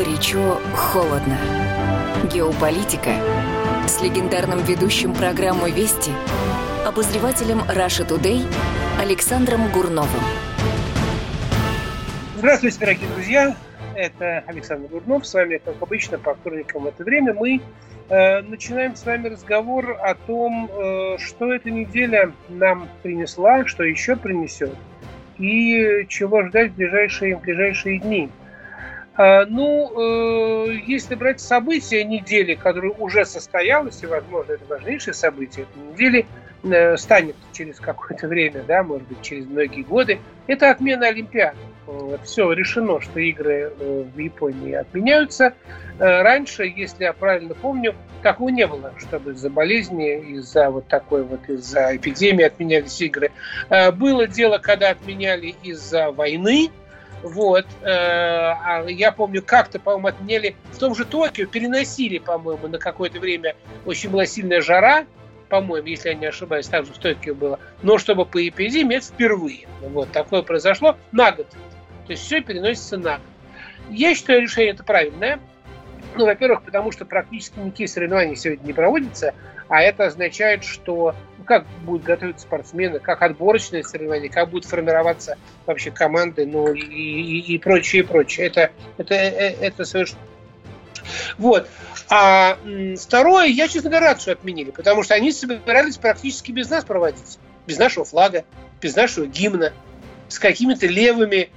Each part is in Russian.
Горячо, холодно. Геополитика с легендарным ведущим программы «Вести» обозревателем Russia Today Александром Гурновым. Здравствуйте, дорогие друзья. Это Александр Гурнов. С вами, как обычно, по вторникам в это время мы э, начинаем с вами разговор о том, э, что эта неделя нам принесла, что еще принесет, и чего ждать в ближайшие, в ближайшие дни. А, ну, э, если брать события недели, которые уже состоялось, и, возможно, это важнейшее событие этой недели, э, станет через какое-то время, да, может быть, через многие годы, это отмена Олимпиады. Все решено, что игры э, в Японии отменяются. Раньше, если я правильно помню, такого не было, чтобы из-за болезни, из-за вот такой вот, из-за эпидемии отменялись игры. Было дело, когда отменяли из-за войны, вот. Э, а я помню, как-то, по-моему, отменяли в том же Токио, переносили, по-моему, на какое-то время. Очень была сильная жара, по-моему, если я не ошибаюсь, также в Токио было. Но чтобы по эпидемии, это впервые. Вот такое произошло на год. То есть все переносится на год. Я считаю, решение это правильное. Ну, во-первых, потому что практически никакие соревнования сегодня не проводятся, а это означает, что ну, как будут готовиться спортсмены, как отборочные соревнования, как будут формироваться вообще команды, ну и, и, и прочее, и прочее. Это, это, э, это совершенно вот. А второе, я, честно говоря, рад, что отменили, потому что они собирались практически без нас проводить. Без нашего флага, без нашего гимна, с какими-то левыми,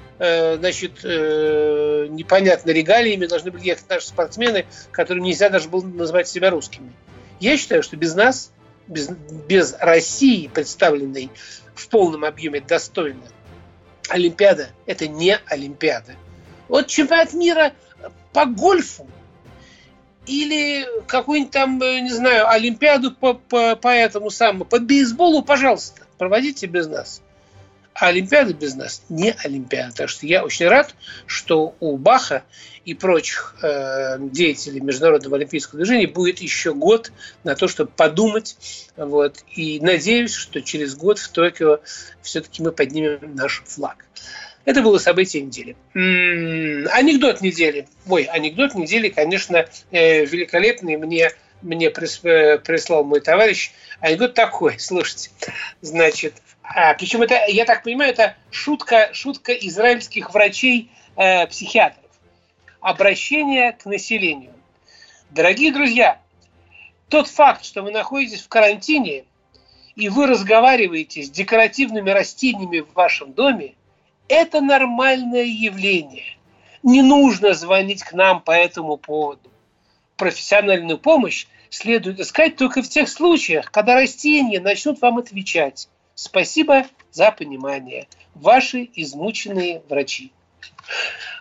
значит, э, непонятно регалиями должны были ехать наши спортсмены, которым нельзя даже было назвать себя русскими. Я считаю, что без нас, без, без России, представленной в полном объеме достойно, Олимпиада – это не Олимпиада. Вот чемпионат мира по гольфу или какую-нибудь там, э, не знаю, Олимпиаду по, по, по этому самому, по бейсболу, пожалуйста, проводите без нас. А Олимпиада без нас не Олимпиада. Так что я очень рад, что у Баха и прочих э, деятелей Международного олимпийского движения будет еще год на то, чтобы подумать. Вот, и надеюсь, что через год в Токио все-таки мы поднимем наш флаг. Это было событие недели. М-м, анекдот недели. Ой, анекдот недели, конечно, э, великолепный. Мне мне э, прислал мой товарищ. Анекдот такой, слушайте. Значит, а, причем это, я так понимаю, это шутка, шутка израильских врачей-психиатров. Э, Обращение к населению. Дорогие друзья, тот факт, что вы находитесь в карантине, и вы разговариваете с декоративными растениями в вашем доме, это нормальное явление. Не нужно звонить к нам по этому поводу. Профессиональную помощь следует искать только в тех случаях, когда растения начнут вам отвечать. Спасибо за понимание. Ваши измученные врачи.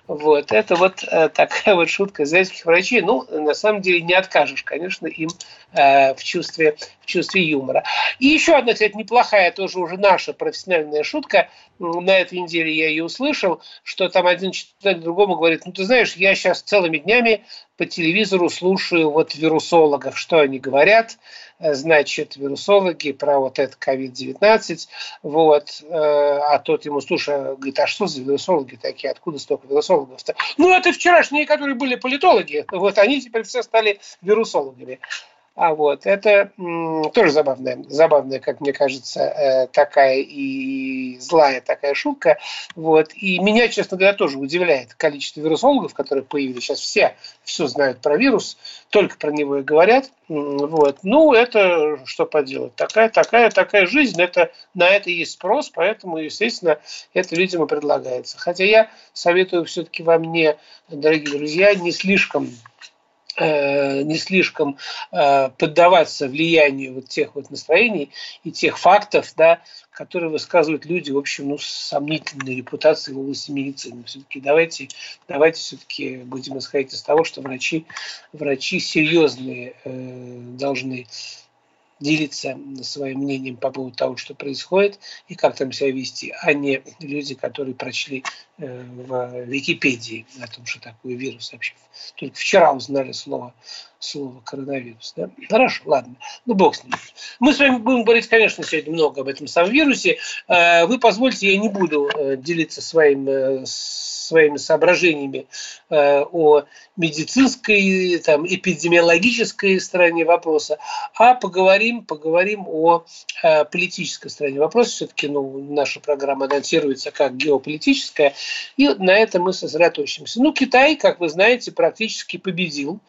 Вот, это вот э, такая вот шутка израильских врачей. Ну, на самом деле, не откажешь, конечно, им э, в, чувстве, в чувстве юмора. И еще одна, кстати, неплохая, тоже уже наша профессиональная шутка. На этой неделе я ее услышал, что там один читатель другому говорит, ну, ты знаешь, я сейчас целыми днями по телевизору слушаю вот вирусологов, что они говорят, э, значит, вирусологи про вот это COVID-19, вот, а тот ему, слушай, говорит, а что за вирусологи такие, откуда столько вирусологов-то? Ну, это вчерашние, которые были политологи, вот, они теперь все стали вирусологами. А вот это тоже забавная, забавная, как мне кажется, э, такая и злая такая шутка. Вот. И меня, честно говоря, тоже удивляет количество вирусологов, которые появились. Сейчас все все знают про вирус, только про него и говорят. Вот. Ну, это что поделать. Такая, такая, такая жизнь, это, на это есть спрос, поэтому, естественно, это и предлагается. Хотя я советую все-таки вам не, дорогие друзья, не слишком не слишком э, поддаваться влиянию вот тех вот настроений и тех фактов, да, которые высказывают люди, в общем, ну, с сомнительной репутацией в области медицины. Все-таки давайте, давайте все-таки будем исходить из того, что врачи, врачи серьезные э, должны делиться своим мнением по поводу того, что происходит и как там себя вести, а не люди, которые прочли э, в Википедии о том, что такое вирус вообще. Только вчера узнали слово, слово коронавирус. Да? Хорошо, ладно. Ну, бог с ним. Мы с вами будем говорить, конечно, сегодня много об этом самом вирусе. Э, вы позвольте, я не буду э, делиться своим своими соображениями о медицинской, там, эпидемиологической стороне вопроса, а поговорим, поговорим о э, политической стороне вопроса. Все-таки ну, наша программа анонсируется как геополитическая, и на этом мы сосредоточимся. Ну, Китай, как вы знаете, практически победил.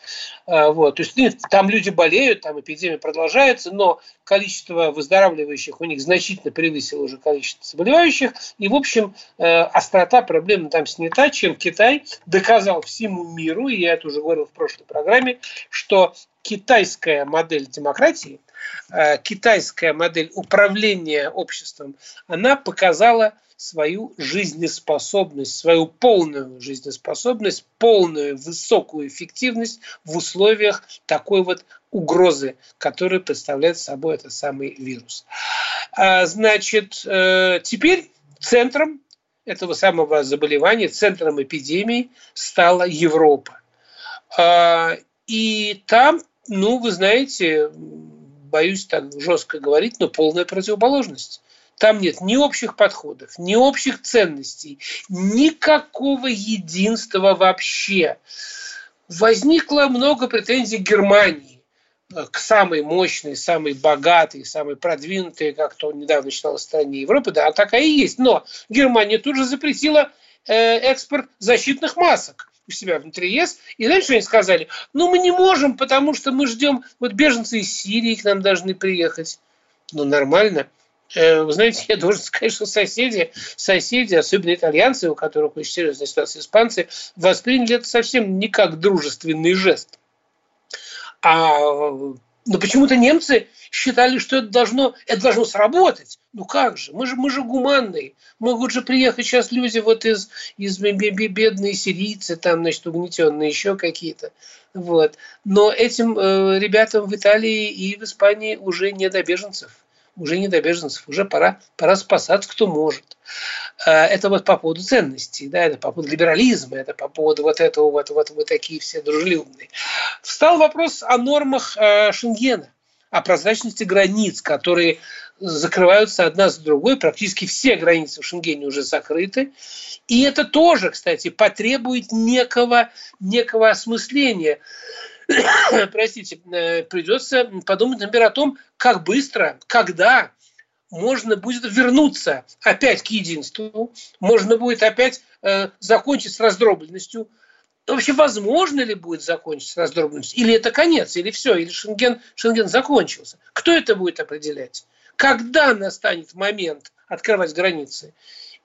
Э, вот. То есть ну, там люди болеют, там эпидемия продолжается, но количество выздоравливающих у них значительно превысило уже количество заболевающих, и, в общем, э, острота проблемы там снята, чем Китай доказал всему миру, и я это уже говорил в прошлой программе, что китайская модель демократии, китайская модель управления обществом, она показала свою жизнеспособность, свою полную жизнеспособность, полную высокую эффективность в условиях такой вот угрозы, которую представляет собой этот самый вирус. А, значит, э, теперь центром этого самого заболевания, центром эпидемии стала Европа. А, и там, ну, вы знаете, боюсь так жестко говорить, но полная противоположность. Там нет ни общих подходов, ни общих ценностей, никакого единства вообще. Возникло много претензий Германии, к самой мощной, самой богатой, самой продвинутой, как то недавно считалось, стране Европы. Да, такая и есть. Но Германия тут же запретила э, экспорт защитных масок у себя внутри ЕС. И знаете, что они сказали? Ну, мы не можем, потому что мы ждем, вот беженцы из Сирии к нам должны приехать. Ну, нормально. Э, вы знаете, я должен сказать, что соседи, соседи, особенно итальянцы, у которых очень серьезная ситуация, испанцы, восприняли это совсем не как дружественный жест. А но почему-то немцы считали, что это должно, это должно сработать. Ну как же? Мы же, мы же гуманные. Могут же приехать сейчас люди вот из, из бедные сирийцы, там, значит, угнетенные, еще какие-то. Вот. Но этим э, ребятам в Италии и в Испании уже не до беженцев. Уже не до беженцев. Уже пора, пора спасаться, кто может. Э, это вот по поводу ценностей, да, это по поводу либерализма, это по поводу вот этого, вот, вот вы такие все дружелюбные. Встал вопрос о нормах э, Шенгена, о прозрачности границ, которые закрываются одна за другой, практически все границы в Шенгене уже закрыты. И это тоже, кстати, потребует некого, некого осмысления. Простите, э, придется подумать, например, о том, как быстро, когда можно будет вернуться опять к единству, можно будет опять э, закончить с раздробленностью. Вообще, возможно ли будет закончить с раздробленностью? Или это конец, или все, или Шенген, Шенген закончился? Кто это будет определять? Когда настанет момент открывать границы?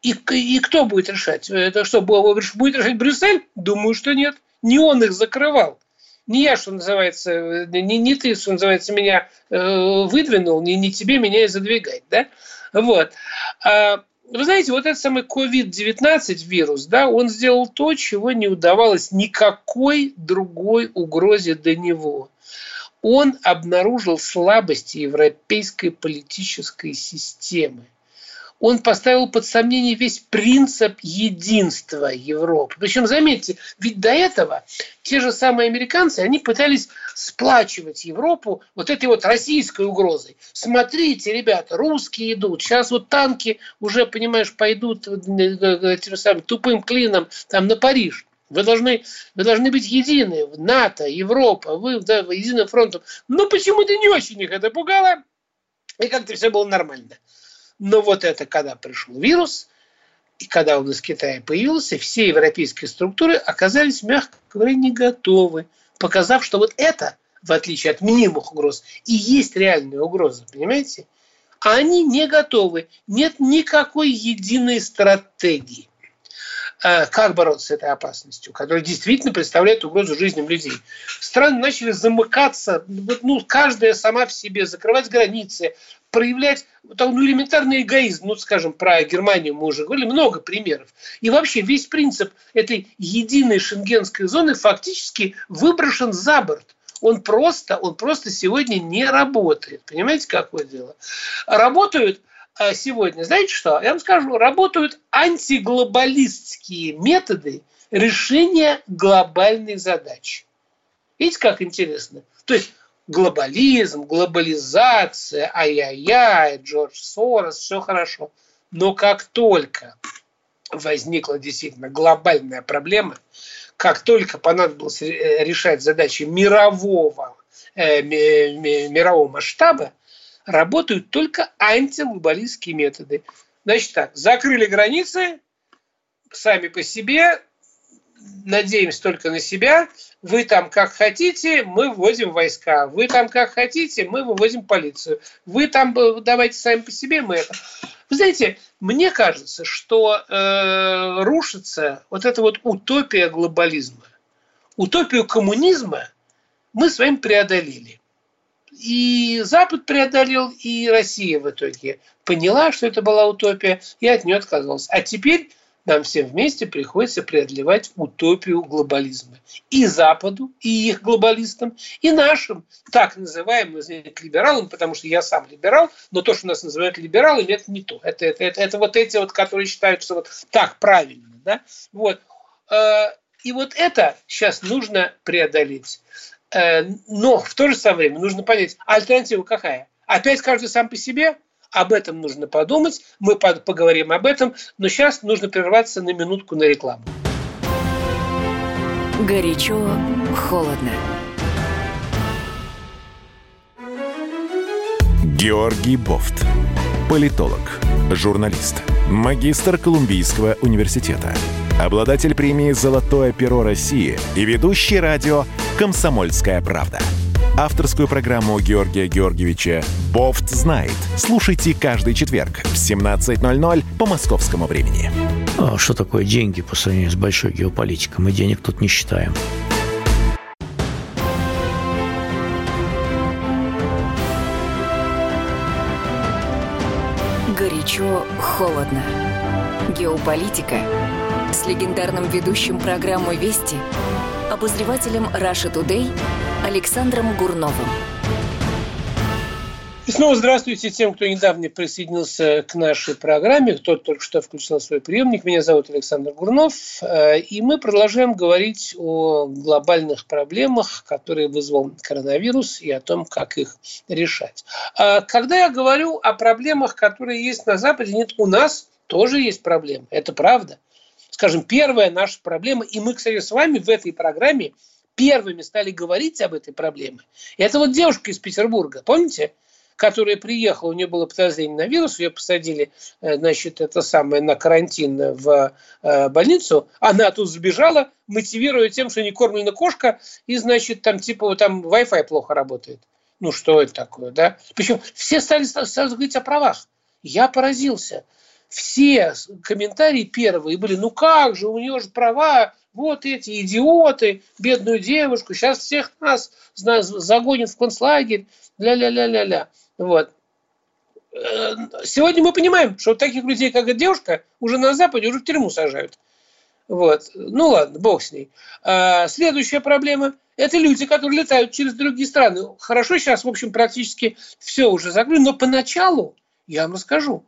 И, и кто будет решать? Это что, будет решать Брюссель? Думаю, что нет. Не он их закрывал не я, что называется, не, не ты, что называется, меня э, выдвинул, не, не тебе меня и задвигать, да? Вот. А, вы знаете, вот этот самый COVID-19 вирус, да, он сделал то, чего не удавалось никакой другой угрозе до него. Он обнаружил слабости европейской политической системы он поставил под сомнение весь принцип единства Европы. Причем, заметьте, ведь до этого те же самые американцы, они пытались сплачивать Европу вот этой вот российской угрозой. Смотрите, ребята, русские идут, сейчас вот танки уже, понимаешь, пойдут э, э, тем самым тупым клином там на Париж. Вы должны, вы должны быть едины. НАТО, Европа, вы да, единым фронтом. Но почему-то не очень их это пугало. И как-то все было нормально. Но вот это, когда пришел вирус, и когда он из Китая появился, все европейские структуры оказались, мягко говоря, не готовы, показав, что вот это, в отличие от мнимых угроз, и есть реальная угроза, понимаете? А они не готовы. Нет никакой единой стратегии. Э, как бороться с этой опасностью, которая действительно представляет угрозу жизням людей. Страны начали замыкаться, ну, каждая сама в себе, закрывать границы, проявлять ну, элементарный эгоизм. Ну, скажем, про Германию мы уже говорили, много примеров. И вообще весь принцип этой единой шенгенской зоны фактически выброшен за борт. Он просто, он просто сегодня не работает. Понимаете, какое дело? Работают а сегодня, знаете что? Я вам скажу, работают антиглобалистские методы решения глобальной задачи. Видите, как интересно? То есть глобализм, глобализация, ай-яй-яй, Джордж Сорос, все хорошо. Но как только возникла действительно глобальная проблема, как только понадобилось э, решать задачи мирового, э, мирового масштаба, работают только антиглобалистские методы. Значит так, закрыли границы, сами по себе, надеемся только на себя, вы там как хотите, мы вводим войска, вы там как хотите, мы выводим полицию, вы там давайте сами по себе, мы это. Вы знаете, мне кажется, что э, рушится вот эта вот утопия глобализма. Утопию коммунизма мы с вами преодолели. И Запад преодолел, и Россия в итоге поняла, что это была утопия, и от нее отказалась. А теперь нам всем вместе приходится преодолевать утопию глобализма. И Западу, и их глобалистам, и нашим, так называемым, либералам, потому что я сам либерал, но то, что нас называют либералами, это не то. Это, это, это, это вот эти вот, которые считают, что вот так правильно. Да? Вот. Э, и вот это сейчас нужно преодолеть. Э, но в то же самое время нужно понять, альтернатива какая? Опять каждый сам по себе? Об этом нужно подумать, мы поговорим об этом, но сейчас нужно прерваться на минутку на рекламу. Горячо, холодно. Георгий Бофт. Политолог, журналист, магистр Колумбийского университета, обладатель премии «Золотое перо России» и ведущий радио «Комсомольская правда» авторскую программу Георгия Георгиевича «Бофт знает». Слушайте каждый четверг в 17.00 по московскому времени. А что такое деньги по сравнению с большой геополитикой? Мы денег тут не считаем. Горячо, холодно. Геополитика с легендарным ведущим программы «Вести» обозревателем Russia Today Александром Гурновым. И снова здравствуйте тем, кто недавно присоединился к нашей программе, кто только что включил свой приемник. Меня зовут Александр Гурнов, э, и мы продолжаем говорить о глобальных проблемах, которые вызвал коронавирус, и о том, как их решать. А когда я говорю о проблемах, которые есть на Западе, нет, у нас тоже есть проблемы, это правда скажем, первая наша проблема, и мы, кстати, с вами в этой программе первыми стали говорить об этой проблеме. Это вот девушка из Петербурга, помните? которая приехала, у нее было подозрение на вирус, ее посадили, э, значит, это самое, на карантин в э, больницу, она тут сбежала, мотивируя тем, что не кормлена кошка, и, значит, там типа там Wi-Fi плохо работает. Ну, что это такое, да? Причем все стали сразу говорить о правах. Я поразился все комментарии первые были, ну как же, у нее же права, вот эти идиоты, бедную девушку, сейчас всех нас загонят в концлагерь, ля-ля-ля-ля-ля. Вот. Э, сегодня мы понимаем, что таких людей, как эта девушка, уже на Западе уже в тюрьму сажают. Вот. Ну ладно, бог с ней. А, следующая проблема – это люди, которые летают через другие страны. Хорошо, сейчас, в общем, практически все уже закрыли, но поначалу, я вам расскажу,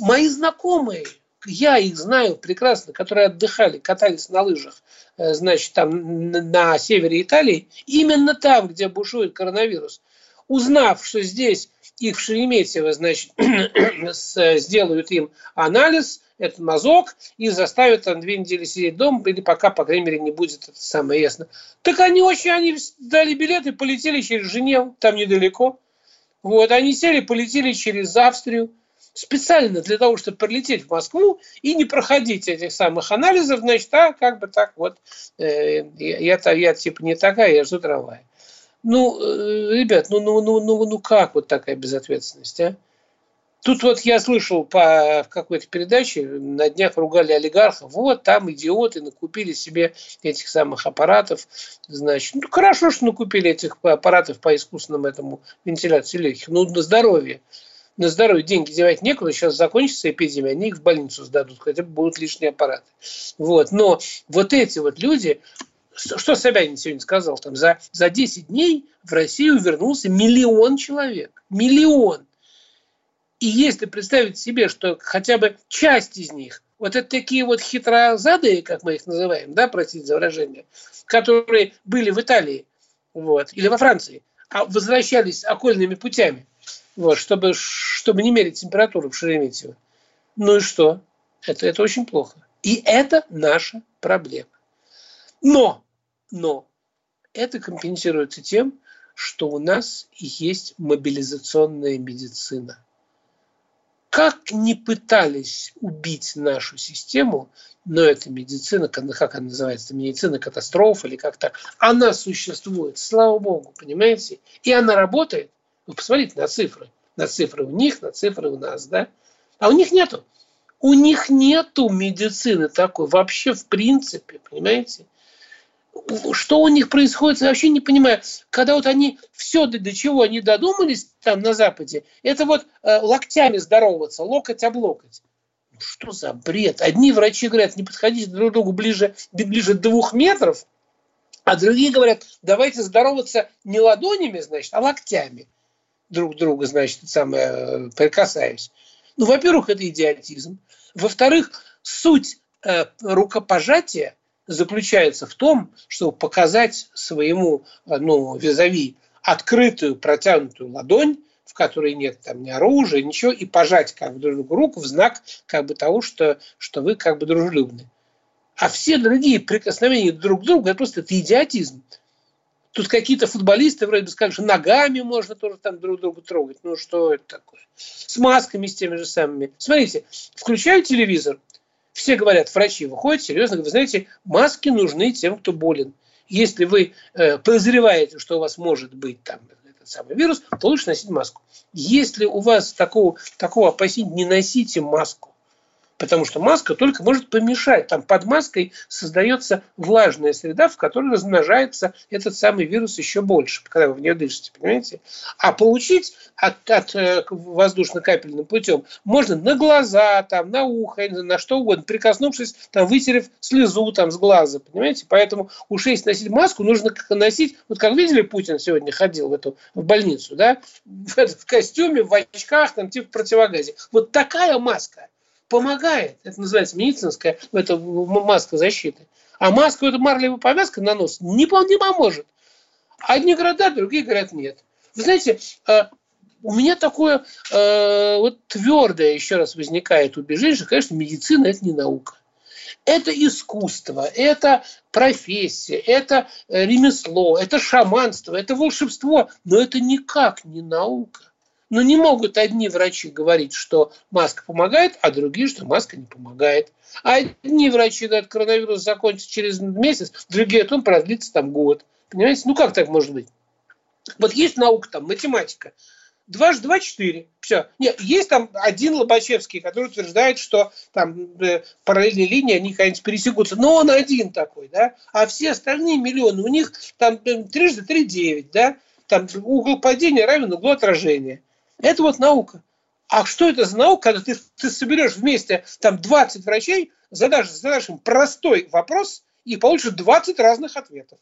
мои знакомые, я их знаю прекрасно, которые отдыхали, катались на лыжах, э, значит, там на севере Италии, именно там, где бушует коронавирус, узнав, что здесь их в Шереметьево, значит, сделают им анализ, этот мазок, и заставят там две недели сидеть дома, или пока, по крайней мере, не будет это самое ясно. Так они очень, они дали билеты, полетели через Женеву, там недалеко. Вот, они сели, полетели через Австрию, специально для того, чтобы прилететь в Москву и не проходить этих самых анализов, значит, а как бы так вот, э, я, я, типа не такая, я жду трамвая. Ну, э, ребят, ну, ну, ну, ну, ну как вот такая безответственность, а? Тут вот я слышал по, какой-то передаче, на днях ругали олигархов, вот там идиоты накупили себе этих самых аппаратов, значит, ну хорошо, что накупили этих аппаратов по искусственному этому вентиляции легких, ну на здоровье на здоровье деньги девать некуда, сейчас закончится эпидемия, они их в больницу сдадут, хотя бы будут лишние аппараты. Вот. Но вот эти вот люди, что Собянин сегодня сказал, там за, за 10 дней в Россию вернулся миллион человек. Миллион. И если представить себе, что хотя бы часть из них, вот это такие вот хитрозадые, как мы их называем, да, простите за выражение, которые были в Италии вот, или во Франции, а возвращались окольными путями, вот, чтобы, чтобы не мерить температуру в Шереметьево. Ну и что? Это, это очень плохо. И это наша проблема. Но, но это компенсируется тем, что у нас есть мобилизационная медицина. Как не пытались убить нашу систему, но эта медицина, как она называется, медицина катастроф или как-то, она существует, слава богу, понимаете? И она работает. Вы посмотрите на цифры. На цифры у них, на цифры у нас, да? А у них нету. У них нету медицины такой вообще в принципе, понимаете? что у них происходит, я вообще не понимаю. Когда вот они все до, до чего они додумались там на Западе, это вот э, локтями здороваться, локоть об локоть. Ну, что за бред? Одни врачи говорят, не подходите друг к другу ближе, ближе двух метров, а другие говорят, давайте здороваться не ладонями, значит, а локтями друг друга, значит, самое, э, прикасаясь. Ну, во-первых, это идиотизм. Во-вторых, суть э, рукопожатия – заключается в том, чтобы показать своему ну, визави открытую протянутую ладонь, в которой нет там ни оружия, ничего, и пожать как бы друг другу руку в знак как бы того, что, что вы как бы дружелюбны. А все другие прикосновения друг к другу, это просто это идиотизм. Тут какие-то футболисты вроде бы скажут, что ногами можно тоже там друг друга трогать. Ну, что это такое? С масками, с теми же самыми. Смотрите, включаю телевизор – все говорят, врачи выходят серьезно, вы знаете, маски нужны тем, кто болен. Если вы э, подозреваете, что у вас может быть там этот самый вирус, то лучше носить маску. Если у вас такого, такого опасения, не носите маску. Потому что маска только может помешать. Там под маской создается влажная среда, в которой размножается этот самый вирус еще больше, когда вы в нее дышите, понимаете? А получить от, от э, воздушно-капельным путем можно на глаза, там, на ухо, на что угодно, прикоснувшись, там, вытерев слезу там, с глаза, понимаете? Поэтому уж если носить маску, нужно носить, вот как видели, Путин сегодня ходил в эту в больницу, да, в, в костюме, в очках, там, типа в противогазе. Вот такая маска – помогает. Это называется медицинская это маска защиты. А маска, это марлевая повязка на нос, не, не поможет. Одни говорят да, другие говорят нет. Вы знаете, э, у меня такое э, вот твердое еще раз возникает убеждение, что, конечно, медицина – это не наука. Это искусство, это профессия, это ремесло, это шаманство, это волшебство, но это никак не наука. Но не могут одни врачи говорить, что маска помогает, а другие, что маска не помогает. А одни врачи говорят, коронавирус закончится через месяц, другие, а он продлится там год. Понимаете? Ну как так может быть? Вот есть наука там, математика. Дважды два – четыре. Все. Нет, есть там один Лобачевский, который утверждает, что там э, параллельные линии, они когда-нибудь пересекутся. Но он один такой, да. А все остальные миллионы, у них там э, трижды три – девять, да. Там угол падения равен углу отражения. Это вот наука. А что это за наука, когда ты, ты соберешь вместе там 20 врачей, задашь, задашь им простой вопрос и получишь 20 разных ответов.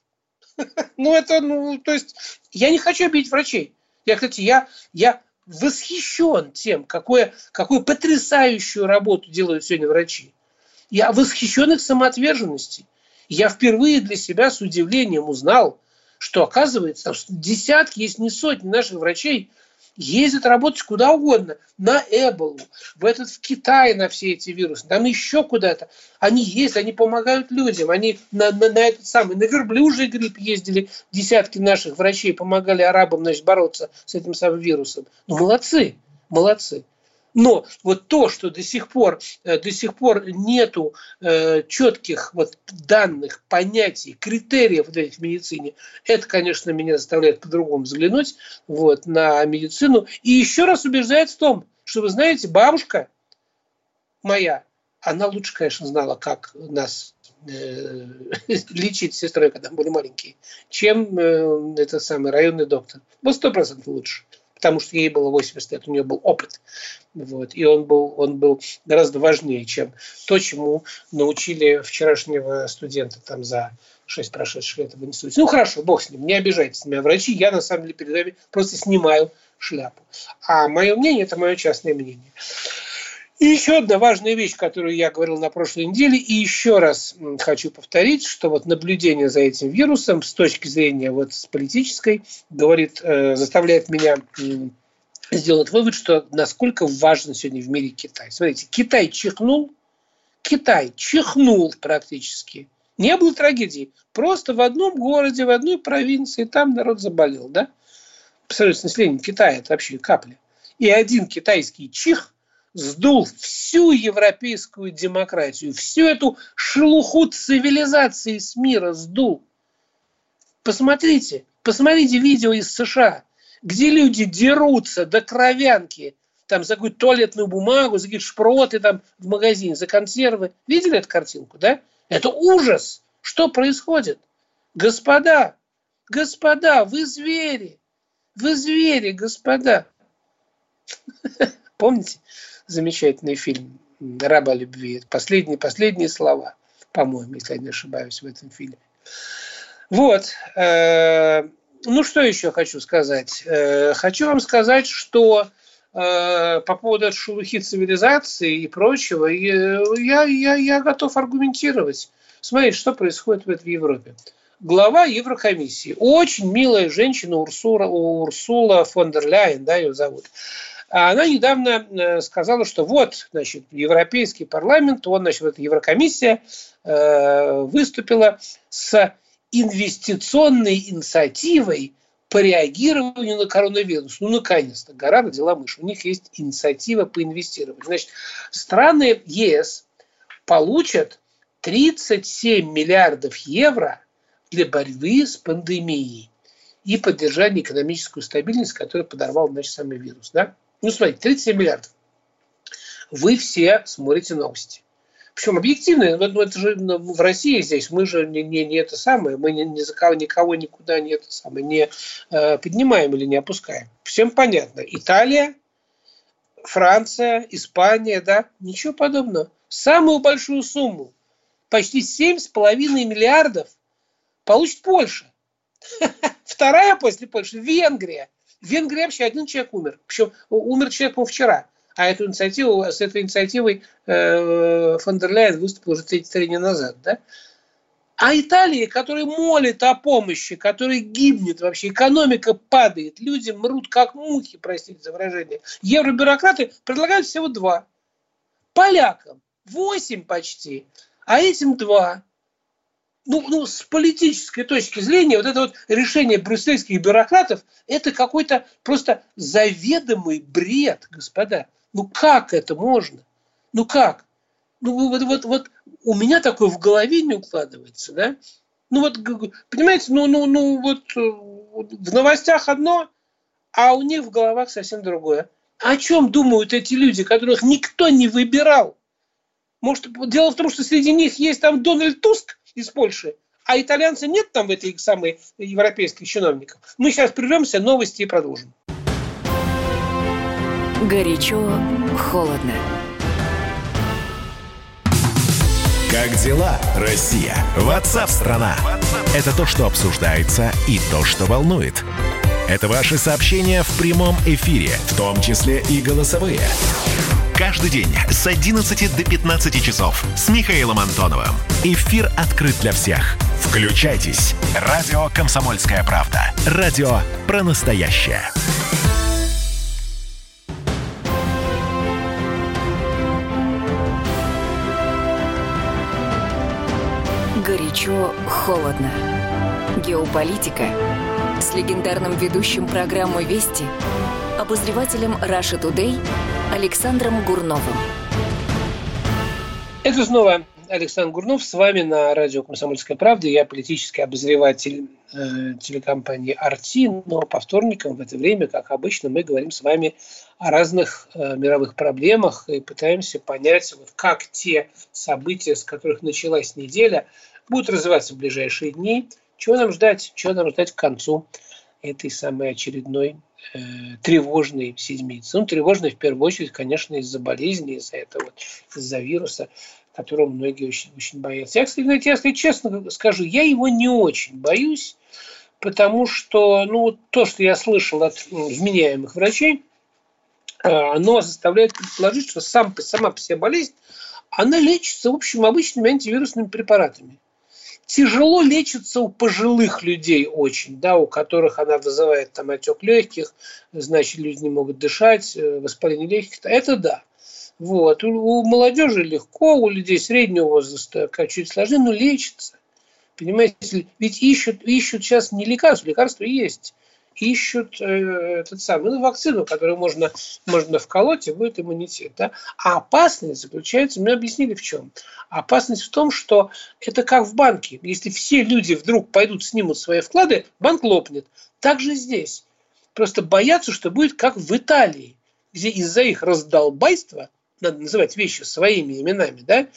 Ну, это, ну, то есть, я не хочу обидеть врачей. Я, кстати, я, я восхищен тем, какое, какую потрясающую работу делают сегодня врачи. Я восхищен их самоотверженностью. Я впервые для себя с удивлением узнал, что оказывается, десятки, если не сотни наших врачей ездят работать куда угодно, на Эболу, в этот в Китай на все эти вирусы, там еще куда-то. Они ездят, они помогают людям, они на, на, на этот самый, на верблюжий грипп ездили десятки наших врачей, помогали арабам, значит, бороться с этим самым вирусом. Ну, молодцы, молодцы. Но вот то, что до сих пор, э, до сих пор нету э, четких вот данных, понятий, критериев вот этих в медицине, это, конечно, меня заставляет по-другому взглянуть вот, на медицину. И еще раз убеждает в том, что, вы знаете, бабушка моя, она лучше, конечно, знала, как нас э, лечить сестрой, когда мы были маленькие, чем э, этот самый районный доктор. Вот сто процентов лучше. Потому что ей было 80 лет, у нее был опыт. Вот, и он был, он был гораздо важнее, чем то, чему научили вчерашнего студента там за шесть прошедших лет в институте. Ну, хорошо, бог с ним, не обижайтесь на меня, врачи, я на самом деле перед вами просто снимаю шляпу. А мое мнение – это мое частное мнение. И еще одна важная вещь, которую я говорил на прошлой неделе, и еще раз хочу повторить, что вот наблюдение за этим вирусом с точки зрения вот с политической говорит, э, заставляет меня сделать вывод, что насколько важен сегодня в мире Китай. Смотрите, Китай чихнул, Китай чихнул практически. Не было трагедии. Просто в одном городе, в одной провинции, там народ заболел, да? Посмотрите, население Китая, это вообще капля. И один китайский чих сдул всю европейскую демократию, всю эту шелуху цивилизации с мира сдул. Посмотрите, посмотрите видео из США, где люди дерутся до кровянки, там за какую-то туалетную бумагу, за какие-то шпроты там в магазине, за консервы. Видели эту картинку, да? Это ужас. Что происходит? Господа, господа, вы звери. Вы звери, господа. Помните замечательный фильм «Раба любви»? Последние, последние слова, по-моему, если я не ошибаюсь, в этом фильме. Вот. Э, ну, что еще хочу сказать? Э, хочу вам сказать, что э, по поводу шелухи цивилизации и прочего, я, я, я готов аргументировать. Смотрите, что происходит в Европе глава Еврокомиссии. Очень милая женщина Урсула, Урсула фон дер Ляйен, да, ее зовут. Она недавно э, сказала, что вот, значит, Европейский парламент, он, значит, вот Еврокомиссия э, выступила с инвестиционной инициативой по реагированию на коронавирус. Ну, наконец-то, гора родила мышь. У них есть инициатива по инвестированию. Значит, страны ЕС получат 37 миллиардов евро для борьбы с пандемией и поддержания экономической стабильности, которую подорвал значит, самый вирус. Да? Ну, смотрите, 37 миллиардов. Вы все смотрите новости. Причем объективно, ну, это же ну, в России здесь, мы же не, не, не это самое, мы не, не никого никуда не это самое, не э, поднимаем или не опускаем. Всем понятно. Италия, Франция, Испания, да, ничего подобного. Самую большую сумму, почти 7,5 миллиардов – получит Польша. Вторая после Польши – Венгрия. В Венгрии вообще один человек умер. Причем умер человек, по вчера. А эту инициативу, с этой инициативой э, фон дер Ляйен выступил уже три, три дня назад. Да? А Италия, которая молит о помощи, которая гибнет вообще, экономика падает, люди мрут как мухи, простите за выражение. Евробюрократы предлагают всего два. Полякам восемь почти, а этим два ну, ну, с политической точки зрения, вот это вот решение брюссельских бюрократов, это какой-то просто заведомый бред, господа. Ну, как это можно? Ну, как? Ну, вот, вот, вот у меня такое в голове не укладывается, да? Ну, вот, понимаете, ну, ну, ну, вот в новостях одно, а у них в головах совсем другое. О чем думают эти люди, которых никто не выбирал? Может, дело в том, что среди них есть там Дональд Туск, из Польши, а итальянца нет там в этой самой европейских чиновников. Мы сейчас прервемся, новости и продолжим. Горячо, холодно. Как дела, Россия? Ватсап-страна! Это то, что обсуждается и то, что волнует. Это ваши сообщения в прямом эфире, в том числе и голосовые. Каждый день с 11 до 15 часов с Михаилом Антоновым. Эфир открыт для всех. Включайтесь. Радио «Комсомольская правда». Радио про настоящее. Горячо, холодно. Геополитика с легендарным ведущим программы «Вести» обозревателем Russia Today Александром Гурновым. Это снова Александр Гурнов с вами на радио «Комсомольская правда». Я политический обозреватель э, телекомпании «Арти», но по вторникам в это время, как обычно, мы говорим с вами о разных э, мировых проблемах и пытаемся понять, вот, как те события, с которых началась неделя, будут развиваться в ближайшие дни, чего нам ждать, чего нам ждать к концу этой самой очередной тревожной седмицы. Ну, тревожной в первую очередь, конечно, из-за болезни, из-за этого, из-за вируса, которого многие очень, очень боятся. Я, кстати, знаете, если честно скажу, я его не очень боюсь, потому что, ну, то, что я слышал от вменяемых врачей, э, оно заставляет предположить, что сам, сама по себе болезнь, она лечится, в общем, обычными антивирусными препаратами тяжело лечится у пожилых людей очень, да, у которых она вызывает там отек легких, значит, люди не могут дышать, э, воспаление легких. Это да. Вот. У, у молодежи легко, у людей среднего возраста как чуть сложнее, но лечится. Понимаете, ведь ищут, ищут сейчас не лекарства, лекарства есть ищут э, этот самый, ну, вакцину, которую можно, можно вколоть, и будет иммунитет. Да? А опасность заключается, мне объяснили в чем. Опасность в том, что это как в банке. Если все люди вдруг пойдут, снимут свои вклады, банк лопнет. Так же здесь. Просто боятся, что будет как в Италии, где из-за их раздолбайства, надо называть вещи своими именами, да,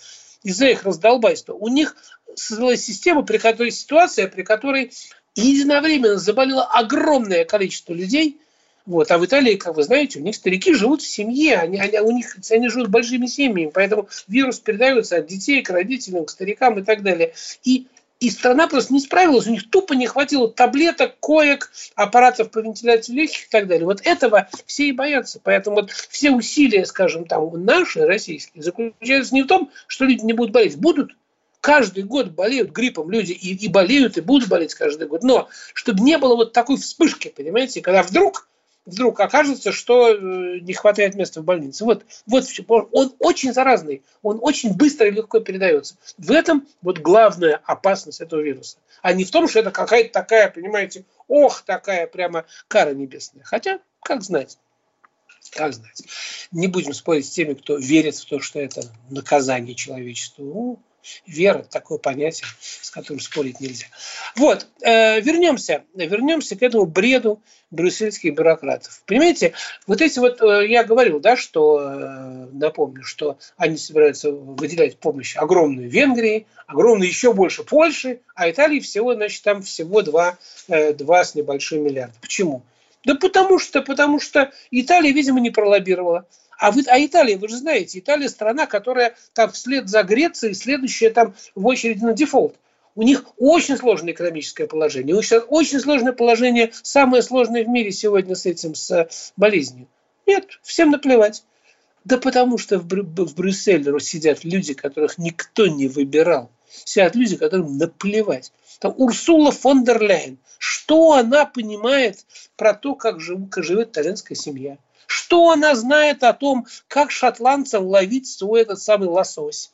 из-за их раздолбайства, у них создалась система, при которой ситуация, при которой единовременно заболело огромное количество людей. Вот. А в Италии, как вы знаете, у них старики живут в семье, они, они, у них, они живут большими семьями, поэтому вирус передается от детей к родителям, к старикам и так далее. И и страна просто не справилась, у них тупо не хватило таблеток, коек, аппаратов по вентиляции легких и так далее. Вот этого все и боятся. Поэтому вот все усилия, скажем, там наши, российские, заключаются не в том, что люди не будут болеть. Будут, каждый год болеют гриппом люди и, и болеют, и будут болеть каждый год. Но чтобы не было вот такой вспышки, понимаете, когда вдруг вдруг окажется, что э, не хватает места в больнице. Вот, вот он очень заразный, он очень быстро и легко передается. В этом вот главная опасность этого вируса. А не в том, что это какая-то такая, понимаете, ох, такая прямо кара небесная. Хотя, как знать. Как знать. Не будем спорить с теми, кто верит в то, что это наказание человечеству. Вера, такое понятие, с которым спорить нельзя. Вот, э, вернемся, вернемся к этому бреду брюссельских бюрократов. Понимаете, вот эти вот, э, я говорил, да, что, э, напомню, что они собираются выделять помощь огромную Венгрии, огромную еще больше Польши, а Италии всего, значит, там всего 2, 2 с небольшим миллиарда. Почему? Да потому что, потому что Италия, видимо, не пролоббировала. А, вы, а Италия, вы же знаете, Италия страна, которая там вслед за Грецией, следующая там в очереди на дефолт. У них очень сложное экономическое положение. У них сейчас очень сложное положение, самое сложное в мире сегодня с этим, с болезнью. Нет, всем наплевать. Да потому что в, Брю- в Брюсселе сидят люди, которых никто не выбирал. Сидят люди, которым наплевать. Там Урсула фон дер Ляйен. Что она понимает про то, как, жив, как живет итальянская семья? Что она знает о том, как шотландцам ловить свой этот самый лосось?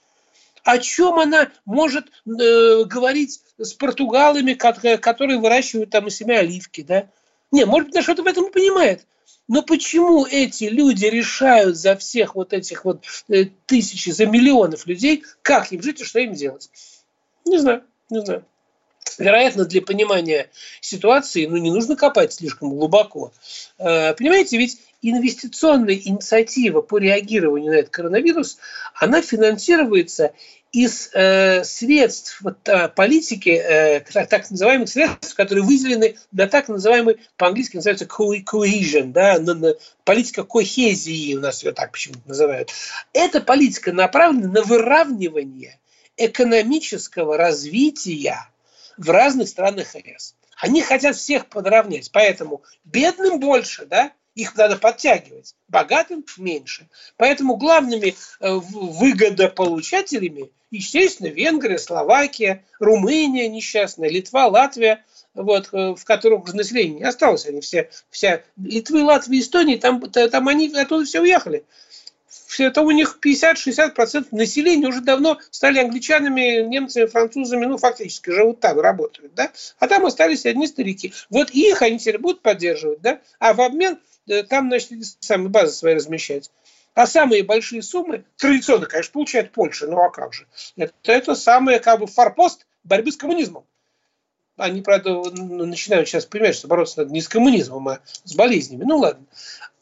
О чем она может э, говорить с португалами, которые выращивают там у себя оливки, да? Не, может быть, она что-то в этом и понимает. Но почему эти люди решают за всех вот этих вот э, тысячи, за миллионов людей, как им жить и что им делать? Не знаю, не знаю. Вероятно, для понимания ситуации ну, не нужно копать слишком глубоко. Э, понимаете, ведь инвестиционная инициатива по реагированию на этот коронавирус, она финансируется из э, средств вот, э, политики, э, так, называемых средств, которые выделены для так называемой, по-английски называется cohesion, да, на, на, политика кохезии, у нас ее так почему-то называют. Эта политика направлена на выравнивание экономического развития в разных странах ЕС. Они хотят всех подравнять, поэтому бедным больше, да, их надо подтягивать, богатым меньше. Поэтому главными э, выгодополучателями, естественно, Венгрия, Словакия, Румыния несчастная, Литва, Латвия, вот, э, в которых уже население не осталось, они все, вся Литвы, Латвии, Эстонии, там, там они оттуда все уехали. Все это у них 50-60% населения уже давно стали англичанами, немцами, французами, ну, фактически живут там, работают, да, а там остались одни старики. Вот их они теперь будут поддерживать, да, а в обмен там, значит, самые базы свои размещать. А самые большие суммы, традиционно, конечно, получает Польша, ну а как же? Это, это самый как бы форпост борьбы с коммунизмом. Они, правда, ну, начинают сейчас понимать, что бороться надо не с коммунизмом, а с болезнями. Ну ладно.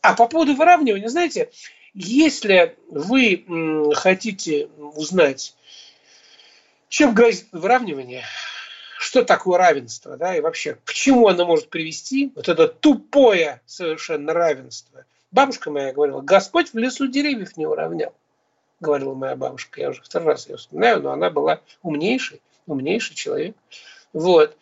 А по поводу выравнивания, знаете, если вы хотите узнать, чем грозит выравнивание, что такое равенство, да, и вообще к чему оно может привести, вот это тупое совершенно равенство. Бабушка моя говорила, Господь в лесу деревьев не уравнял, говорила моя бабушка. Я уже второй раз ее вспоминаю, но она была умнейший, умнейший человек. Вот.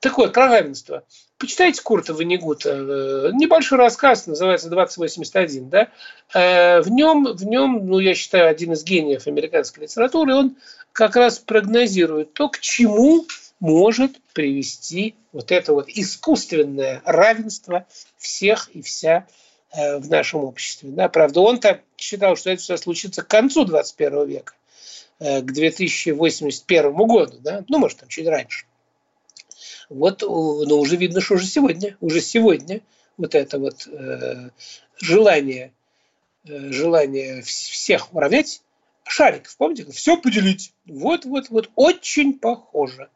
Так вот, про равенство. Почитайте Курта Ванигута. Э, небольшой рассказ, называется 2081. Да? Э, в нем, в нем, ну, я считаю, один из гениев американской литературы, он как раз прогнозирует то, к чему может привести вот это вот искусственное равенство всех и вся э, в нашем обществе. Да, правда, он-то считал, что это все случится к концу 21 века, к 2081 году, да? ну, может, там чуть раньше. Вот, но уже видно, что уже сегодня, уже сегодня вот это вот э, желание, э, желание всех уравнять, шариков, помните, все поделить. Вот, вот, вот, очень похоже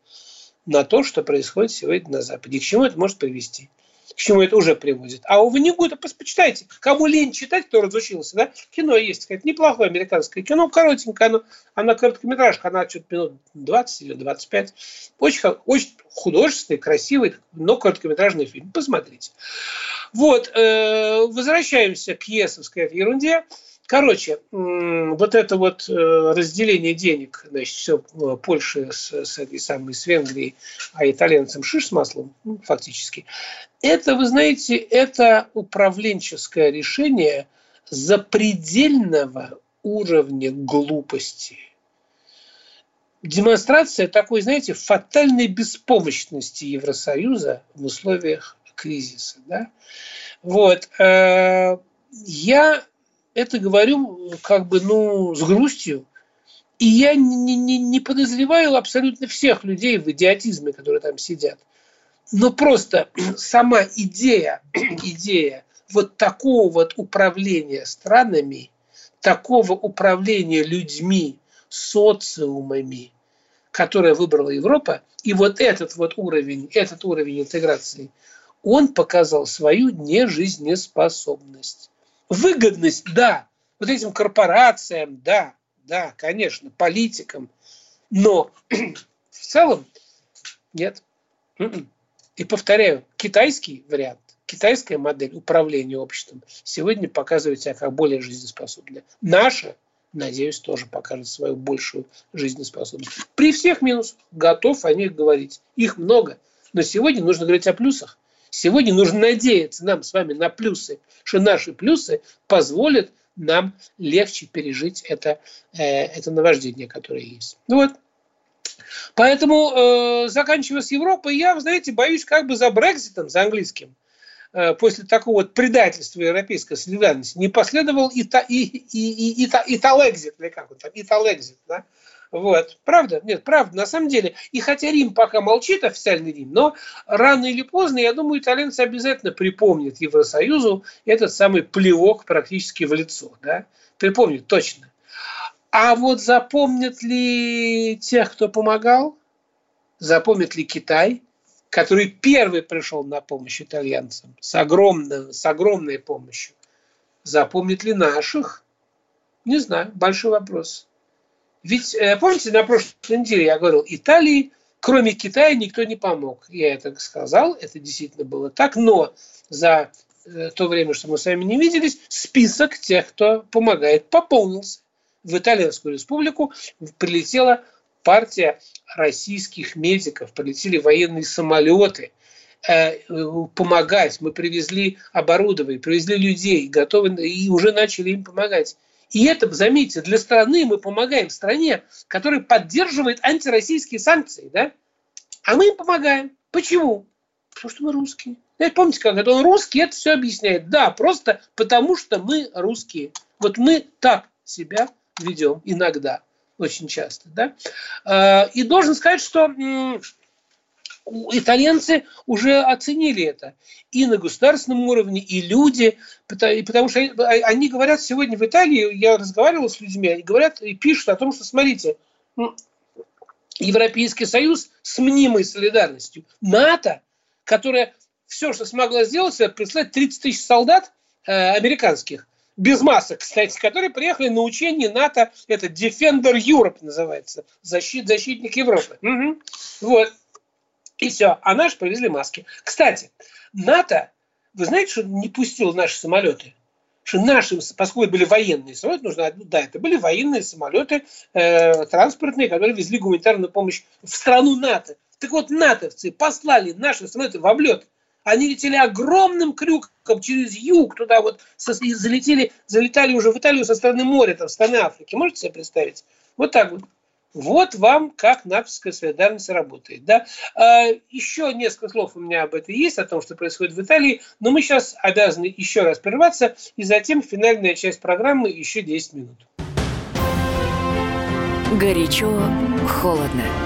на то, что происходит сегодня на Западе. И к чему это может привести? к чему это уже приводит. А у Ванигута, почитайте, кому лень читать, кто разучился, да, кино есть, сказать, неплохое американское кино, коротенькое, оно, она короткометражка, она что-то минут 20 или 25. Очень, очень художественный, красивый, но короткометражный фильм. Посмотрите. Вот, э, возвращаемся к Есовской ерунде. Короче, вот это вот э, разделение денег, значит, все э, Польши с, с этой самой, с Венгрией, а итальянцам шиш с маслом, ну, фактически, это, вы знаете, это управленческое решение запредельного уровня глупости. Демонстрация такой, знаете, фатальной беспомощности Евросоюза в условиях кризиса. Да? Вот. Э, я это говорю как бы, ну, с грустью. И я не, не, не подозреваю абсолютно всех людей в идиотизме, которые там сидят. Но просто сама идея, идея вот такого вот управления странами, такого управления людьми, социумами, которое выбрала Европа, и вот этот вот уровень, этот уровень интеграции, он показал свою нежизнеспособность. Выгодность, да, вот этим корпорациям, да, да, конечно, политикам, но в целом нет. М-м. И повторяю, китайский вариант, китайская модель управления обществом сегодня показывает себя как более жизнеспособная. Наша, надеюсь, тоже покажет свою большую жизнеспособность. При всех минусах готов о них говорить. Их много. Но сегодня нужно говорить о плюсах. Сегодня нужно надеяться нам с вами на плюсы, что наши плюсы позволят нам легче пережить это, э, это наваждение, которое есть. Ну вот. Поэтому, э, заканчивая с Европой, я, знаете, боюсь как бы за Брекзитом, за английским, э, после такого вот предательства европейской солидарности не последовал и, та, и, и, и, и, и Италэкзит, или как он там, Италэкзит, да? Вот. Правда? Нет, правда. На самом деле. И хотя Рим пока молчит, официальный Рим, но рано или поздно, я думаю, итальянцы обязательно припомнят Евросоюзу этот самый плевок практически в лицо. Да? Припомнят точно. А вот запомнят ли тех, кто помогал? Запомнит ли Китай, который первый пришел на помощь итальянцам с, огромной, с огромной помощью? Запомнит ли наших? Не знаю, большой вопрос. Ведь, э, помните, на прошлой неделе я говорил, Италии, кроме Китая, никто не помог. Я это сказал, это действительно было так, но за э, то время, что мы с вами не виделись, список тех, кто помогает, пополнился. В Итальянскую республику прилетела партия российских медиков, прилетели военные самолеты э, помогать. Мы привезли оборудование, привезли людей, готовы и уже начали им помогать. И это, заметьте, для страны мы помогаем стране, которая поддерживает антироссийские санкции, да? А мы им помогаем. Почему? Потому что мы русские. Знаете, помните, это он русский, это все объясняет. Да, просто потому что мы русские. Вот мы так себя ведем иногда, очень часто. Да? А, и должен сказать, что итальянцы уже оценили это и на государственном уровне, и люди, потому что они говорят сегодня в Италии, я разговаривал с людьми, они говорят и пишут о том, что, смотрите, Европейский Союз с мнимой солидарностью, НАТО, которая все, что смогла сделать, это прислать 30 тысяч солдат э, американских, без масок, кстати, которые приехали на учение НАТО, это Defender Europe называется, защит, защитник Европы. Угу. Вот. И все. А наши привезли маски. Кстати, НАТО, вы знаете, что не пустил наши самолеты? Что наши, поскольку были военные самолеты, нужно, да, это были военные самолеты э, транспортные, которые везли гуманитарную помощь в страну НАТО. Так вот, натовцы послали наши самолеты в облет. Они летели огромным крюком через юг, туда вот залетели, залетали уже в Италию со стороны моря, там, с стороны Африки. Можете себе представить? Вот так вот. Вот вам как натовская солидарность работает. Да? А, еще несколько слов у меня об этом есть, о том, что происходит в Италии, но мы сейчас обязаны еще раз прерваться, и затем финальная часть программы еще 10 минут. Горячо, холодно.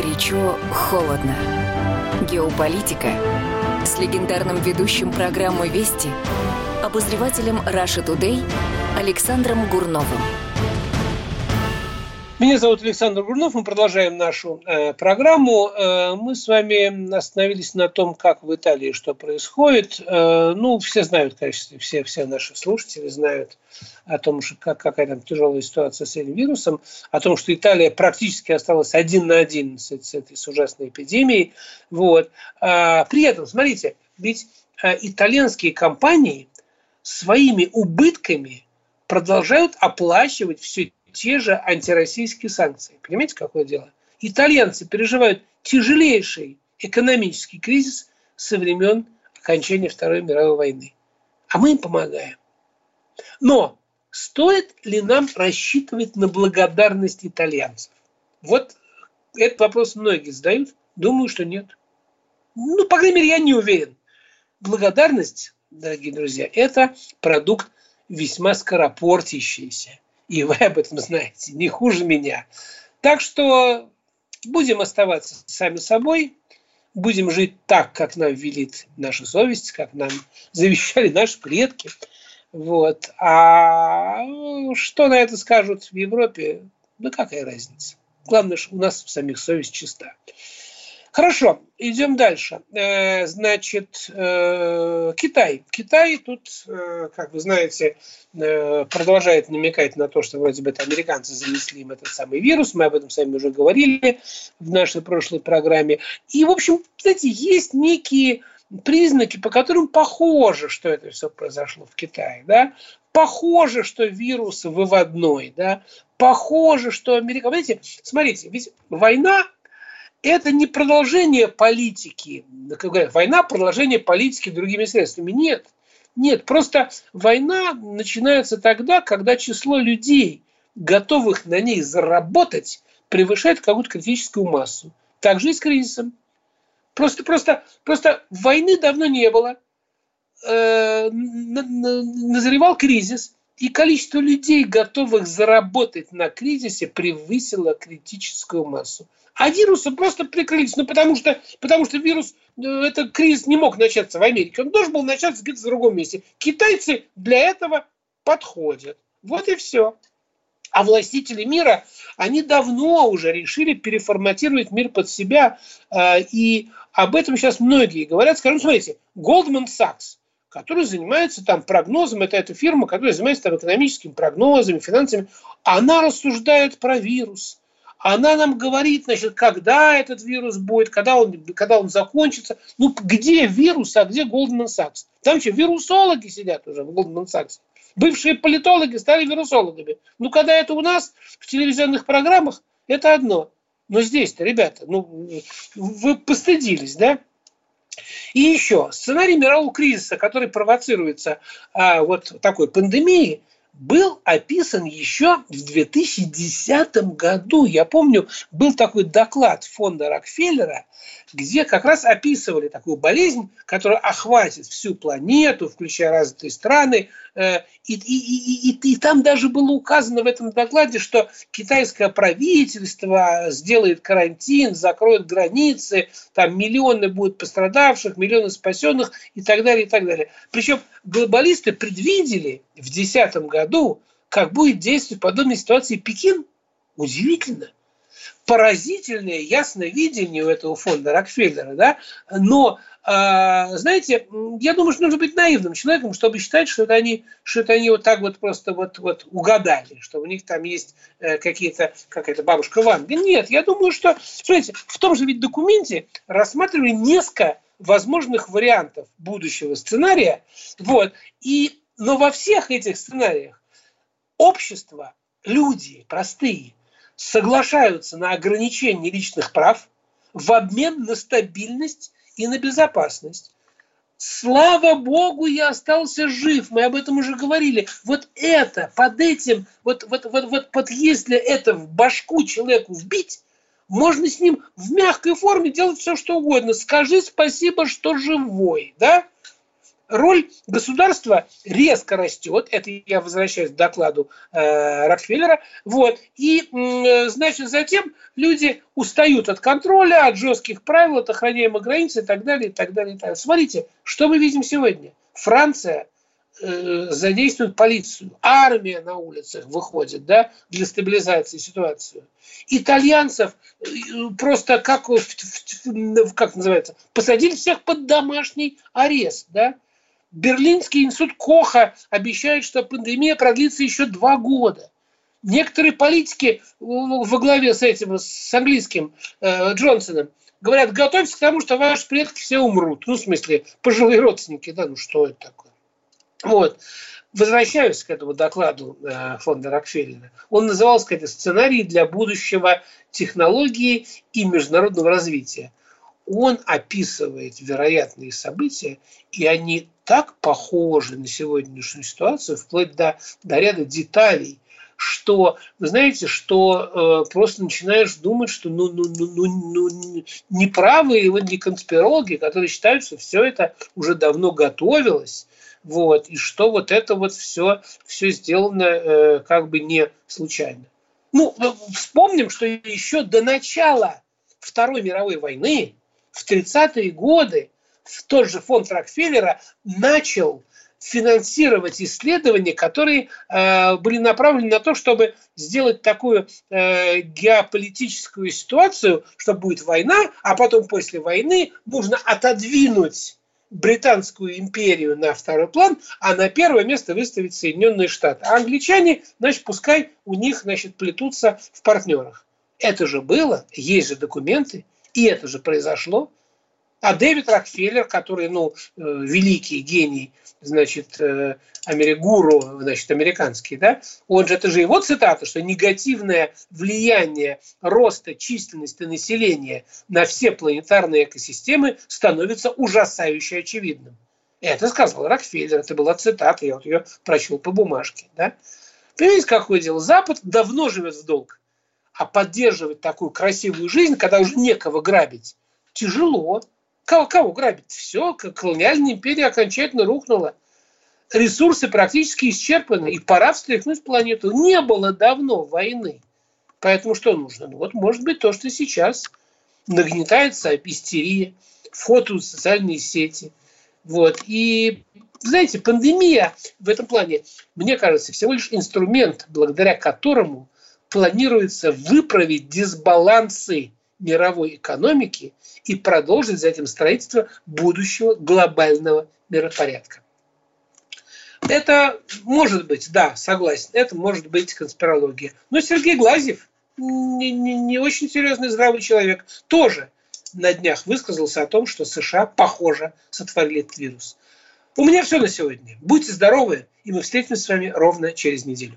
Горячо, холодно. Геополитика с легендарным ведущим программы «Вести» обозревателем Russia Today Александром Гурновым. Меня зовут Александр Гурнов, мы продолжаем нашу э, программу. Э, мы с вами остановились на том, как в Италии что происходит. Э, ну, все знают, конечно, все, все наши слушатели знают о том, что как, какая там тяжелая ситуация с этим вирусом, о том, что Италия практически осталась один на один с, с этой с ужасной эпидемией. Вот. А, при этом, смотрите, ведь а, итальянские компании своими убытками продолжают оплачивать все те же антироссийские санкции. Понимаете, какое дело? Итальянцы переживают тяжелейший экономический кризис со времен окончания Второй мировой войны. А мы им помогаем. Но стоит ли нам рассчитывать на благодарность итальянцев? Вот этот вопрос многие задают. Думаю, что нет. Ну, по крайней мере, я не уверен. Благодарность, дорогие друзья, это продукт весьма скоропортящийся. И вы об этом знаете не хуже меня. Так что будем оставаться сами собой, будем жить так, как нам велит наша совесть, как нам завещали наши предки. Вот. А что на это скажут в Европе? Да какая разница? Главное, что у нас в самих совесть чиста. Хорошо, идем дальше. Э, значит, э, Китай. Китай тут, э, как вы знаете, продолжает намекать на то, что вроде бы это американцы занесли им этот самый вирус. Мы об этом с вами уже говорили в нашей прошлой программе. И, в общем, знаете, есть некие признаки, по которым похоже, что это все произошло в Китае. Да? Похоже, что вирус выводной. Да? Похоже, что Америка... Понимаете, смотрите, ведь война это не продолжение политики. Как говорят, война – продолжение политики другими средствами. Нет. Нет, просто война начинается тогда, когда число людей, готовых на ней заработать, превышает какую-то критическую массу. Так же и с кризисом. Просто, просто, просто войны давно не было. Э, назревал кризис, и количество людей, готовых заработать на кризисе, превысило критическую массу. А вирусы просто прикрылись, ну потому что, потому что вирус, э, этот кризис не мог начаться в Америке, он должен был начаться где-то в другом месте. Китайцы для этого подходят. Вот и все. А властители мира, они давно уже решили переформатировать мир под себя. Э, и об этом сейчас многие говорят. Скажем, смотрите, Goldman Sachs, который занимается там прогнозом, это эта фирма, которая занимается там экономическими прогнозами, финансами, она рассуждает про вирус она нам говорит, значит, когда этот вирус будет, когда он, когда он закончится. Ну, где вирус, а где Goldman Sachs? Там что, вирусологи сидят уже в Goldman Sachs. Бывшие политологи стали вирусологами. Ну, когда это у нас в телевизионных программах, это одно. Но здесь-то, ребята, ну, вы постыдились, да? И еще, сценарий мирового кризиса, который провоцируется а, вот такой пандемией, был описан еще в 2010 году. Я помню, был такой доклад фонда Рокфеллера, где как раз описывали такую болезнь, которая охватит всю планету, включая развитые страны. Э, и, и, и, и, и там даже было указано в этом докладе, что китайское правительство сделает карантин, закроет границы, там миллионы будут пострадавших, миллионы спасенных и так далее, и так далее. Причем глобалисты предвидели в 2010 году, как будет действовать в подобной ситуации Пекин. Удивительно поразительное ясное видение у этого фонда Рокфеллера, да, но а, знаете, я думаю, что нужно быть наивным человеком, чтобы считать, что это они, что это они вот так вот просто вот, вот угадали, что у них там есть э, какие-то, как это, бабушка Ванга. Нет, я думаю, что, смотрите, в том же ведь документе рассматривали несколько возможных вариантов будущего сценария, вот, и, но во всех этих сценариях общество, люди простые, соглашаются на ограничение личных прав в обмен на стабильность и на безопасность. Слава Богу, я остался жив. Мы об этом уже говорили. Вот это, под этим, вот, вот, вот, вот под если это в башку человеку вбить, можно с ним в мягкой форме делать все, что угодно. Скажи спасибо, что живой, да? Роль государства резко растет. Это я возвращаюсь к докладу э, Рокфеллера. Вот. И, э, значит, затем люди устают от контроля, от жестких правил, от охраняемых границ и так далее, и так далее. И так далее. Смотрите, что мы видим сегодня. Франция э, задействует полицию, армия на улицах выходит да, для стабилизации ситуации. Итальянцев э, просто как, как называется, посадили всех под домашний арест. Да? Берлинский институт Коха обещает, что пандемия продлится еще два года. Некоторые политики во главе с этим, с английским э, Джонсоном, говорят, готовьтесь к тому, что ваши предки все умрут. Ну, в смысле, пожилые родственники. Да, ну что это такое? Вот. Возвращаюсь к этому докладу э, фонда Рокфеллера. Он назывался, кстати, «Сценарий для будущего технологии и международного развития». Он описывает вероятные события, и они так похожи на сегодняшнюю ситуацию, вплоть до, до ряда деталей, что, вы знаете, что э, просто начинаешь думать, что ну, ну, ну, ну, ну, не правы и не конспирологи, которые считают, что все это уже давно готовилось, вот, и что вот это вот все, все сделано э, как бы не случайно. Ну, э, вспомним, что еще до начала Второй мировой войны, в 30-е годы, тот же фонд Рокфеллера начал финансировать исследования, которые э, были направлены на то, чтобы сделать такую э, геополитическую ситуацию, что будет война, а потом после войны нужно отодвинуть Британскую империю на второй план, а на первое место выставить Соединенные Штаты. А англичане, значит, пускай у них, значит, плетутся в партнерах. Это же было, есть же документы, и это же произошло. А Дэвид Рокфеллер, который, ну, э, великий гений, значит, э, Америгуру, значит, американский, да, он же, это же его цитата, что негативное влияние роста численности населения на все планетарные экосистемы становится ужасающе очевидным. Это сказал Рокфеллер, это была цитата, я вот ее прочел по бумажке, да. Понимаете, какое дело? Запад давно живет в долг, а поддерживать такую красивую жизнь, когда уже некого грабить, тяжело. Кого, кого грабить? Все, колониальная империя окончательно рухнула. Ресурсы практически исчерпаны, и пора встряхнуть планету. Не было давно войны. Поэтому что нужно? Ну, вот может быть то, что сейчас нагнетается истерия, вход в социальные сети. Вот. И, знаете, пандемия в этом плане, мне кажется, всего лишь инструмент, благодаря которому планируется выправить дисбалансы мировой экономики и продолжить за этим строительство будущего глобального миропорядка. Это может быть, да, согласен, это может быть конспирология. Но Сергей Глазьев, не, не, не очень серьезный здравый человек, тоже на днях высказался о том, что США, похоже, сотворили этот вирус. У меня все на сегодня. Будьте здоровы, и мы встретимся с вами ровно через неделю.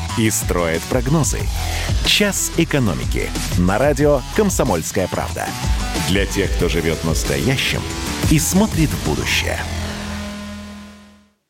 и строят прогнозы. «Час экономики» на радио «Комсомольская правда». Для тех, кто живет настоящим и смотрит в будущее –